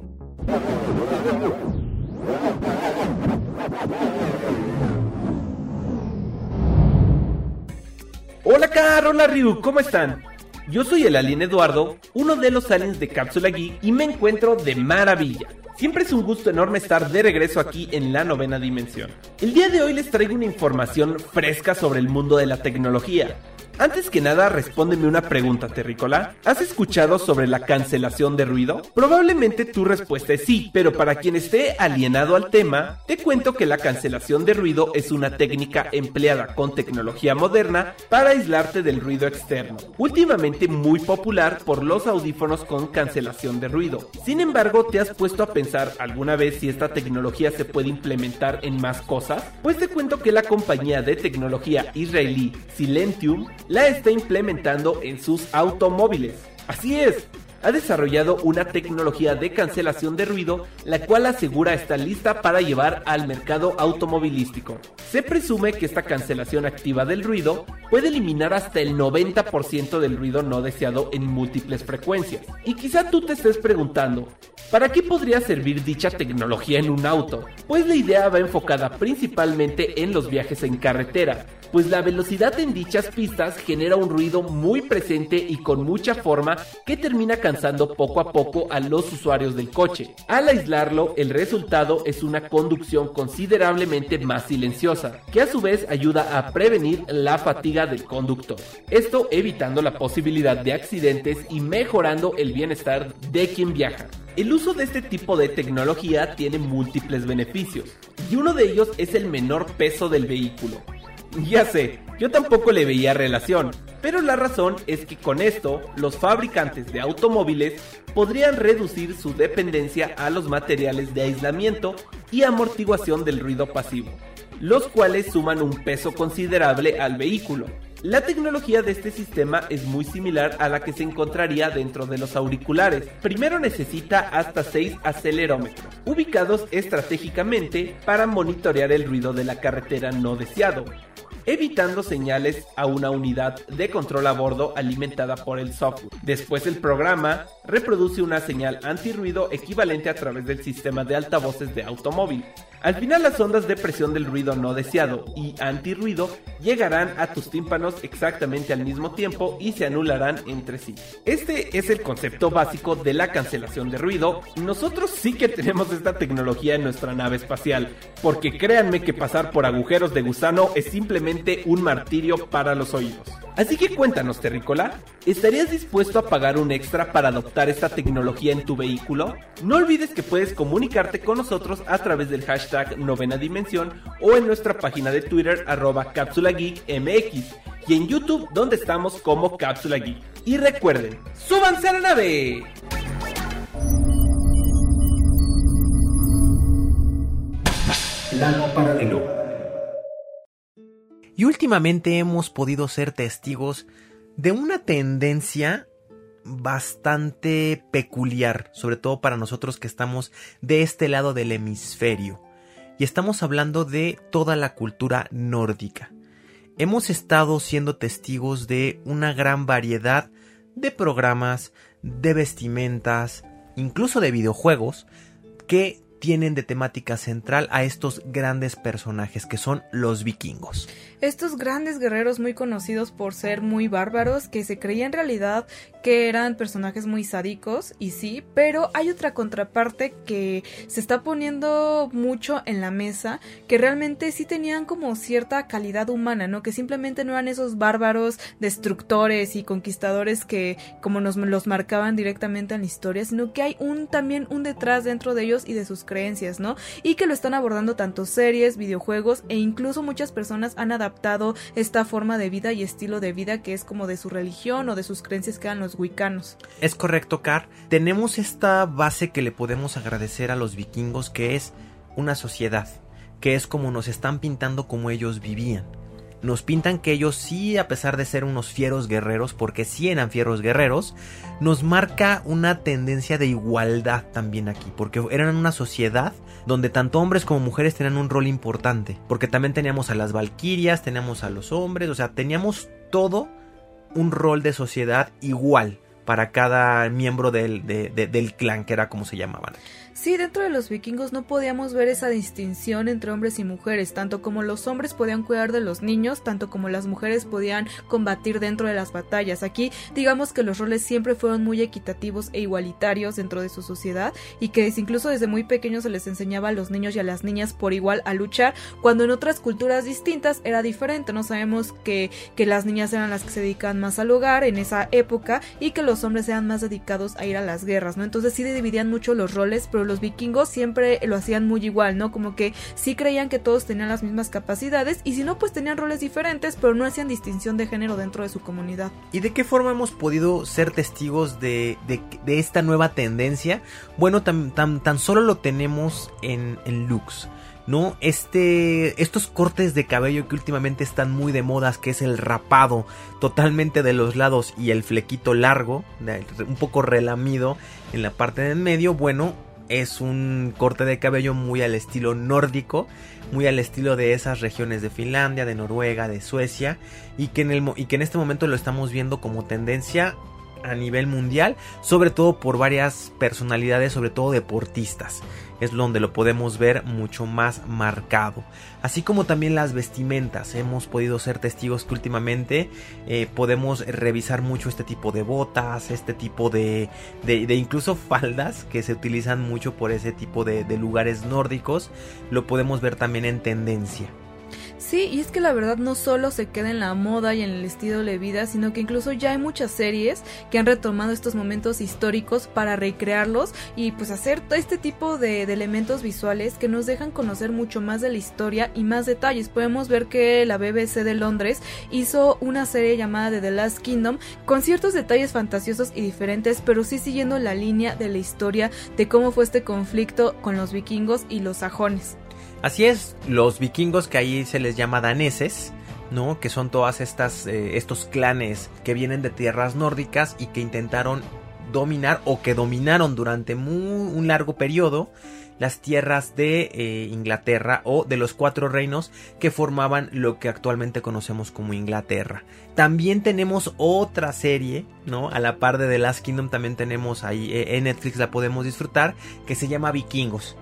Hola Car, hola Ryu, ¿cómo están? Yo soy el alien Eduardo, uno de los aliens de Cápsula Geek y me encuentro de maravilla. Siempre es un gusto enorme estar de regreso aquí en la novena dimensión. El día de hoy les traigo una información fresca sobre el mundo de la tecnología. Antes que nada, respóndeme una pregunta, Terrícola. ¿Has escuchado sobre la cancelación de ruido? Probablemente tu respuesta es sí, pero para quien esté alienado al tema, te cuento que la cancelación de ruido es una técnica empleada con tecnología moderna para aislarte del ruido externo, últimamente muy popular por los audífonos con cancelación de ruido. Sin embargo, ¿te has puesto a pensar alguna vez si esta tecnología se puede implementar en más cosas? Pues te cuento que la compañía de tecnología israelí Silentium la está implementando en sus automóviles. Así es, ha desarrollado una tecnología de cancelación de ruido, la cual asegura está lista para llevar al mercado automovilístico. Se presume que esta cancelación activa del ruido puede eliminar hasta el 90% del ruido no deseado en múltiples frecuencias. Y quizá tú te estés preguntando, ¿para qué podría servir dicha tecnología en un auto? Pues la idea va enfocada principalmente en los viajes en carretera, pues la velocidad en dichas pistas genera un ruido muy presente y con mucha forma que termina cansando poco a poco a los usuarios del coche. Al aislarlo, el resultado es una conducción considerablemente más silenciosa, que a su vez ayuda a prevenir la fatiga del conductor. Esto evitando la posibilidad de accidentes y mejorando el bienestar de quien viaja. El uso de este tipo de tecnología tiene múltiples beneficios, y uno de ellos es el menor peso del vehículo. Ya sé, yo tampoco le veía relación, pero la razón es que con esto los fabricantes de automóviles podrían reducir su dependencia a los materiales de aislamiento y amortiguación del ruido pasivo, los cuales suman un peso considerable al vehículo. La tecnología de este sistema es muy similar a la que se encontraría dentro de los auriculares. Primero necesita hasta 6 acelerómetros, ubicados estratégicamente para monitorear el ruido de la carretera no deseado, evitando señales a una unidad de control a bordo alimentada por el software. Después el programa reproduce una señal antirruido equivalente a través del sistema de altavoces de automóvil. Al final las ondas de presión del ruido no deseado y antirruido llegarán a tus tímpanos exactamente al mismo tiempo y se anularán entre sí. Este es el concepto básico de la cancelación de ruido. Nosotros sí que tenemos esta tecnología en nuestra nave espacial, porque créanme que pasar por agujeros de gusano es simplemente un martirio para los oídos. Así que cuéntanos, Terrícola, ¿estarías dispuesto a pagar un extra para adoptar esta tecnología en tu vehículo? No olvides que puedes comunicarte con nosotros a través del hashtag novena dimensión o en nuestra página de Twitter arroba cápsula geek y en YouTube donde estamos como cápsula geek. Y recuerden, ¡súbanse a la nave! Plano paralelo. Y últimamente hemos podido ser testigos de una tendencia bastante peculiar, sobre todo para nosotros que estamos de este lado del hemisferio. Y estamos hablando de toda la cultura nórdica. Hemos estado siendo testigos de una gran variedad de programas, de vestimentas, incluso de videojuegos, que tienen de temática central a estos grandes personajes que son los vikingos. Estos grandes guerreros muy conocidos por ser muy bárbaros, que se creía en realidad que eran personajes muy sádicos, y sí, pero hay otra contraparte que se está poniendo mucho en la mesa, que realmente sí tenían como cierta calidad humana, ¿no? Que simplemente no eran esos bárbaros, destructores y conquistadores que como nos los marcaban directamente en la historia, sino que hay un también un detrás dentro de ellos y de sus creencias, ¿no? Y que lo están abordando tanto series, videojuegos e incluso muchas personas han adaptado esta forma de vida y estilo de vida que es como de su religión o de sus creencias que eran los wicanos. Es correcto, Car. Tenemos esta base que le podemos agradecer a los vikingos que es una sociedad, que es como nos están pintando como ellos vivían nos pintan que ellos sí, a pesar de ser unos fieros guerreros, porque sí eran fieros guerreros, nos marca una tendencia de igualdad también aquí, porque eran una sociedad donde tanto hombres como mujeres tenían un rol importante, porque también teníamos a las valquirias, teníamos a los hombres, o sea, teníamos todo un rol de sociedad igual para cada miembro del, del clan, que era como se llamaban. Sí, dentro de los vikingos no podíamos ver esa distinción entre hombres y mujeres, tanto como los hombres podían cuidar de los niños, tanto como las mujeres podían combatir dentro de las batallas. Aquí digamos que los roles siempre fueron muy equitativos e igualitarios dentro de su sociedad y que incluso desde muy pequeños se les enseñaba a los niños y a las niñas por igual a luchar, cuando en otras culturas distintas era diferente. No sabemos que, que las niñas eran las que se dedicaban más al hogar en esa época y que los hombres eran más dedicados a ir a las guerras, ¿no? Entonces sí dividían mucho los roles, pero los vikingos siempre lo hacían muy igual, ¿no? Como que sí creían que todos tenían las mismas capacidades y si no, pues tenían roles diferentes, pero no hacían distinción de género dentro de su comunidad. ¿Y de qué forma hemos podido ser testigos de, de, esta nueva tendencia? Bueno, tan, tan, tan solo lo tenemos en, en looks. ¿no? Este, estos cortes de cabello que últimamente están muy de modas, que es el rapado totalmente de los lados y el flequito largo, un poco relamido en la parte del medio, bueno, es un corte de cabello muy al estilo nórdico, muy al estilo de esas regiones de Finlandia, de Noruega, de Suecia, y que en, el, y que en este momento lo estamos viendo como tendencia a nivel mundial, sobre todo por varias personalidades, sobre todo deportistas es donde lo podemos ver mucho más marcado. Así como también las vestimentas, hemos podido ser testigos que últimamente eh, podemos revisar mucho este tipo de botas, este tipo de, de, incluso faldas que se utilizan mucho por ese tipo de lugares nórdicos, lo podemos ver también en tendencia. Sí, y es que la verdad no solo se queda en la moda y en el estilo de vida, sino que incluso ya hay muchas series que han retomado estos momentos históricos para recrearlos y pues hacer este tipo de, elementos visuales que nos dejan conocer mucho más de la historia y más detalles. Podemos ver que la BBC de Londres hizo una serie llamada The Last Kingdom con ciertos detalles fantasiosos y diferentes, pero sí siguiendo la línea de la historia de cómo fue este conflicto con los vikingos y los sajones. Así es, los vikingos que ahí se les llama daneses, ¿no? Que son todas estas eh, estos clanes que vienen de tierras nórdicas y que intentaron dominar o que dominaron durante un largo periodo las tierras de eh, Inglaterra o de los cuatro reinos que formaban lo que actualmente conocemos como Inglaterra. También tenemos otra serie, ¿no? A la par de The Last Kingdom también tenemos ahí eh, en Netflix la podemos disfrutar que se llama Vikingos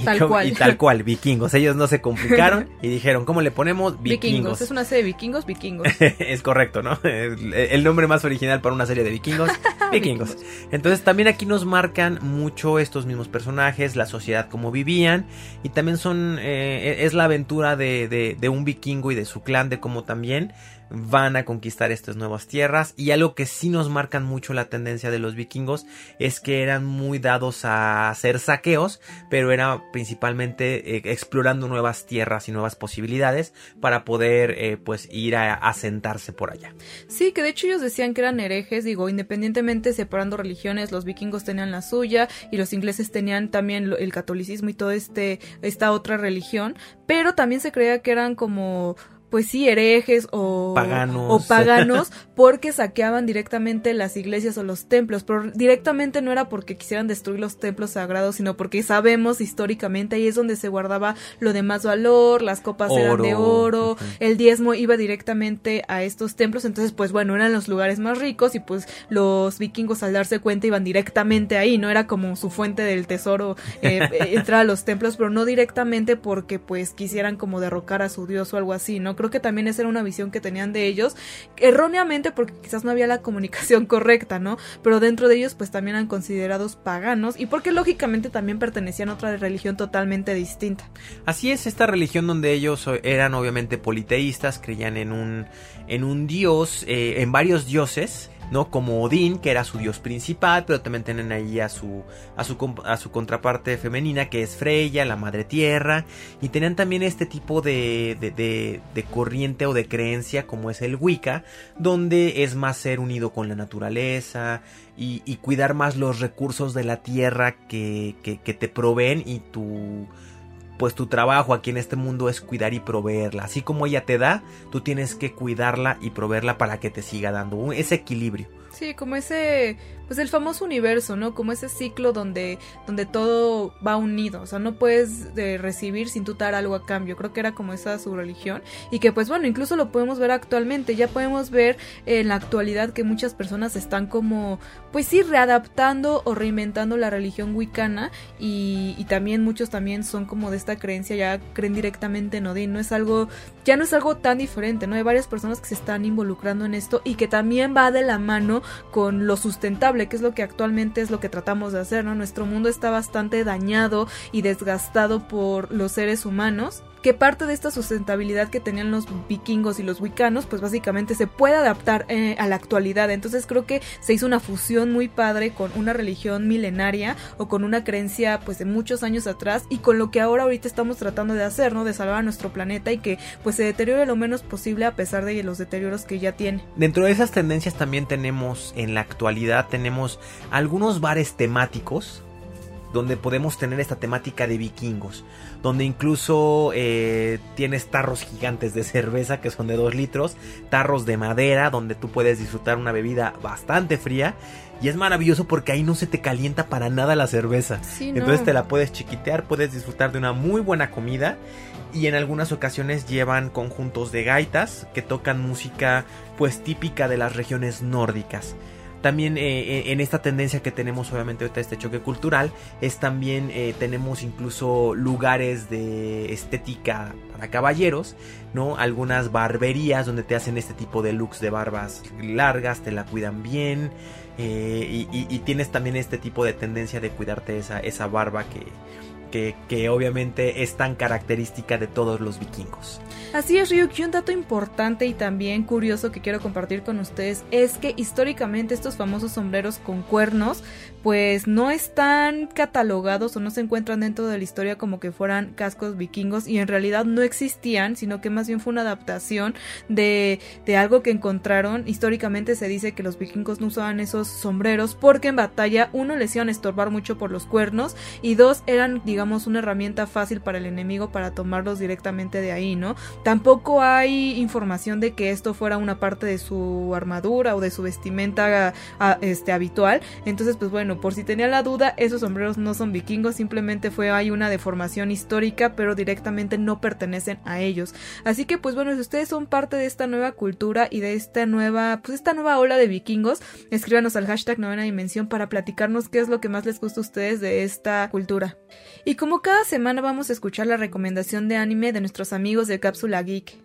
Y Tal cual. Y tal cual, vikingos. Ellos no se complicaron y dijeron, ¿cómo le ponemos? Vikingos. Vikingos. Es una serie de vikingos, vikingos. es correcto, ¿no? El, el nombre más original para una serie de vikingos, vikingos. Entonces también aquí nos marcan mucho estos mismos personajes, la sociedad como vivían y también son eh, es la aventura de, de- de un vikingo y de su clan de cómo también van a conquistar estas nuevas tierras y algo que sí nos marcan mucho la tendencia de los vikingos es que eran muy dados a hacer saqueos pero era principalmente eh, explorando nuevas tierras y nuevas posibilidades para poder eh, pues ir a asentarse por allá. Sí, que de hecho ellos decían que eran herejes, digo, independientemente separando religiones, los vikingos tenían la suya y los ingleses tenían también el catolicismo y todo este esta otra religión, pero también se creía que eran como pues sí, herejes o Paganos. o paganos porque saqueaban directamente las iglesias o los templos, pero directamente no era porque quisieran destruir los templos sagrados, sino porque sabemos históricamente ahí es donde se guardaba lo de más valor, las copas eran de Oro. el diezmo iba directamente a estos templos, entonces pues bueno, eran los lugares más ricos y pues los vikingos al darse cuenta iban directamente ahí, no era como su fuente del tesoro eh, entrar a los templos, pero no directamente porque pues quisieran como derrocar a su dios o algo así, ¿no? Creo que también esa era una visión que tenían de ellos, erróneamente porque quizás no había la comunicación correcta, ¿no? Pero dentro de ellos pues también eran considerados paganos y porque lógicamente también pertenecían a otra religión totalmente distinta. Así es, esta religión donde ellos o- eran obviamente politeístas, creían en un, en un dios, eh, en varios dioses, ¿no? Como Odín, que era su dios principal, pero también tienen ahí a su, a su, a su contraparte femenina, que es Freya, la madre tierra, y tenían también este tipo de, de, de- corriente o de creencia como es el Wicca, donde es más ser unido con la naturaleza y, y cuidar más los recursos de la tierra que, que, que te proveen y tu pues tu trabajo aquí en este mundo es cuidar y proveerla. Así como ella te da, tú tienes que cuidarla y proveerla para que te siga dando ese equilibrio. Sí, como ese, pues el famoso universo, ¿no? Como ese ciclo donde, donde todo va unido, o sea, no puedes eh, recibir sin tú dar algo a cambio. Creo que era como esa su religión y que pues bueno, incluso lo podemos ver actualmente. Ya podemos ver en la actualidad que muchas personas están como, pues sí, readaptando o reinventando la religión wicana y, y también muchos también son como de esta creencia, ya creen directamente en Odín. No es algo, ya no es algo tan diferente, ¿no? Hay varias personas que se están involucrando en esto y que también va de la mano con lo sustentable, que es lo que actualmente es lo que tratamos de hacer, ¿no? Nuestro mundo está bastante dañado y desgastado por los seres humanos. Que parte de esta sustentabilidad que tenían los vikingos y los wicanos, pues básicamente se puede adaptar eh, a la actualidad. Entonces creo que se hizo una fusión muy padre con una religión milenaria o con una creencia pues de muchos años atrás y con lo que ahora ahorita estamos tratando de hacer, ¿no? De salvar a nuestro planeta y que pues se deteriore lo menos posible a pesar de los deterioros que ya tiene. Dentro de esas tendencias también tenemos en la actualidad tenemos algunos bares temáticos donde podemos tener esta temática de vikingos, donde incluso eh, tienes tarros gigantes de cerveza que son de 2 litros, tarros de madera donde tú puedes disfrutar una bebida bastante fría y es maravilloso porque ahí no se te calienta para nada la cerveza. Sí, no. Entonces te la puedes chiquitear, puedes disfrutar de una muy buena comida y en algunas ocasiones llevan conjuntos de gaitas que tocan música pues típica de las regiones nórdicas. También eh, en esta tendencia que tenemos obviamente ahorita este choque cultural es también eh, tenemos incluso lugares de estética para caballeros, ¿no? Algunas barberías donde te hacen este tipo de looks de barbas largas, te la cuidan bien eh, y, y- y tienes también este tipo de tendencia de cuidarte esa, esa barba que, que, obviamente es tan característica de todos los vikingos. Así es, Ryuk, y un dato importante y también curioso que quiero compartir con ustedes es que históricamente estos famosos sombreros con cuernos pues no están catalogados o no se encuentran dentro de la historia como que fueran cascos vikingos y en realidad no existían, sino que más bien fue una adaptación de, de algo que encontraron. Históricamente se dice que los vikingos no usaban esos sombreros porque en batalla uno les iban a estorbar mucho por los cuernos y dos eran digamos una herramienta fácil para el enemigo para tomarlos directamente de ahí, ¿no? Tampoco hay información de que esto fuera una parte de su armadura o de su vestimenta a- este, habitual. Entonces, pues bueno, por si tenía la duda, esos sombreros no son vikingos, simplemente fue hay una deformación histórica, pero directamente no pertenecen a ellos. Así que, pues bueno, si ustedes son parte de esta nueva cultura y de esta nueva, pues esta nueva ola de vikingos, escríbanos al hashtag novena dimensión para platicarnos qué es lo que más les gusta a ustedes de esta cultura. Y como cada semana vamos a escuchar la recomendación de anime de nuestros amigos de Cápsula Geek.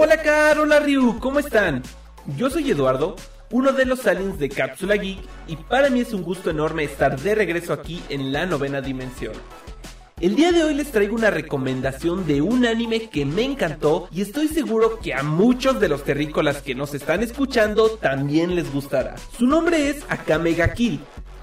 Hola Caro, hola Ryu, ¿cómo están? Yo soy Eduardo, uno de los aliens de Cápsula Geek, y para mí es un gusto enorme estar de regreso aquí en la novena dimensión. El día de hoy les traigo una recomendación de un anime que me encantó y estoy seguro que a muchos de los terrícolas que nos están escuchando también les gustará. Su nombre es Akame ga Kill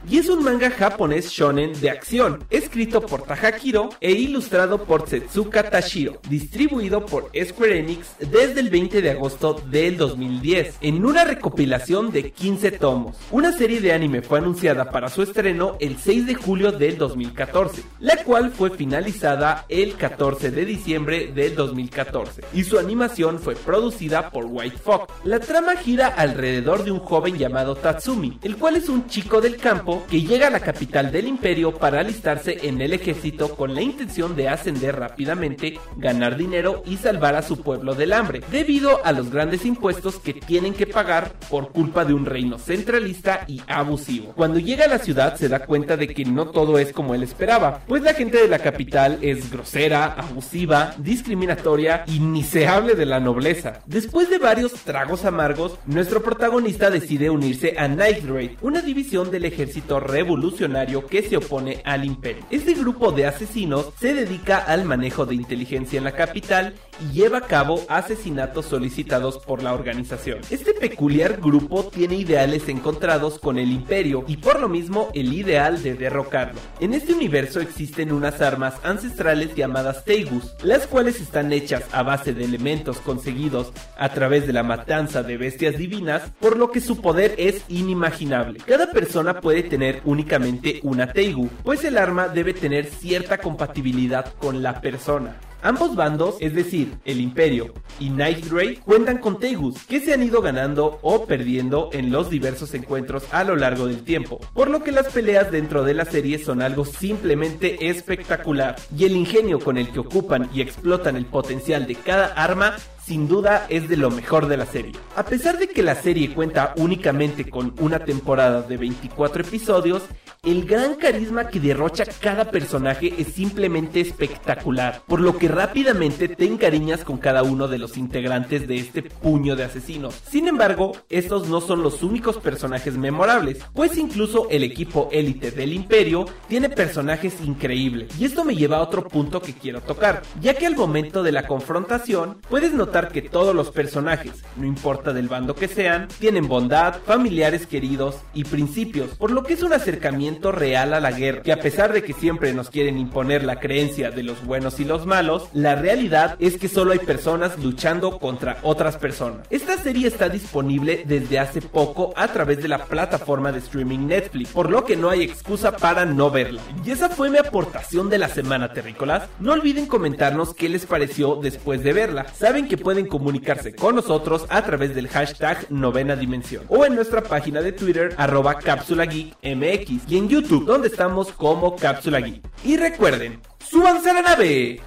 y es un manga japonés shonen de acción, escrito por Tahakiro e ilustrado por Setsuka Tashiro, distribuido por Square Enix desde el 20 de agosto del 2010, en una recopilación de 15 tomos. Una serie de anime fue anunciada para su estreno el 6 de julio del 2014, la cual fue finalizada el 14 de diciembre del 2014, y su animación fue producida por White Fox. La trama gira alrededor de un joven llamado Tatsumi, el cual es un chico del campo que llega a la capital del imperio para alistarse en el ejército con la intención de ascender rápidamente, ganar dinero y salvar a su pueblo del hambre, debido a los grandes impuestos que tienen que pagar por culpa de un reino centralista y abusivo. Cuando llega a la ciudad se da cuenta de que no todo es como él esperaba, pues la gente de la capital es grosera, abusiva, discriminatoria y ni se hable de la nobleza. Después de varios tragos amargos, nuestro protagonista decide unirse a Night Raid, una división del ejército revolucionario que se opone al imperio. Este grupo de asesinos se dedica al manejo de inteligencia en la capital y lleva a cabo asesinatos solicitados por la organización. Este peculiar grupo tiene ideales encontrados con el imperio y por lo mismo el ideal de derrocarlo. En este universo existen unas armas ancestrales llamadas Teigus, las cuales están hechas a base de elementos conseguidos a través de la matanza de bestias divinas, por lo que su poder es inimaginable. Cada persona puede tener únicamente una Teigu, pues el arma debe tener cierta compatibilidad con la persona. Ambos bandos, es decir, el Imperio y Night Raid, cuentan con Tegus, que se han ido ganando o perdiendo en los diversos encuentros a lo largo del tiempo, por lo que las peleas dentro de la serie son algo simplemente espectacular, y el ingenio con el que ocupan y explotan el potencial de cada arma sin duda es de lo mejor de la serie. A pesar de que la serie cuenta únicamente con una temporada de 24 episodios, el gran carisma que derrocha cada personaje es simplemente espectacular, por lo que rápidamente te encariñas con cada uno de los integrantes de este puño de asesinos. Sin embargo, estos no son los únicos personajes memorables, pues incluso el equipo élite del imperio tiene personajes increíbles. Y esto me lleva a otro punto que quiero tocar, ya que al momento de la confrontación puedes notar que todos los personajes, no importa del bando que sean, tienen bondad, familiares queridos y principios, por lo que es un acercamiento real a la guerra, que a pesar de que siempre nos quieren imponer la creencia de los buenos y los malos, la realidad es que solo hay personas luchando contra otras personas. Esta serie está disponible desde hace poco a través de la plataforma de streaming Netflix, por lo que no hay excusa para no verla. Y esa fue mi aportación de la semana, terrícolas. No olviden comentarnos qué les pareció después de verla. Saben que pueden comunicarse con nosotros a través del hashtag novena dimensión o en nuestra página de Twitter arroba cápsula geek mx y en YouTube donde estamos como cápsula geek. Y recuerden, súbanse a la nave.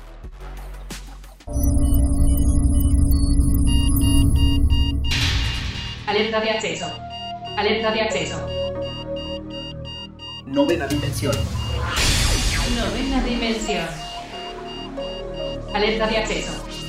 Alerta de acceso. Alerta de acceso. Novena dimensión. Novena dimensión. Alerta de acceso.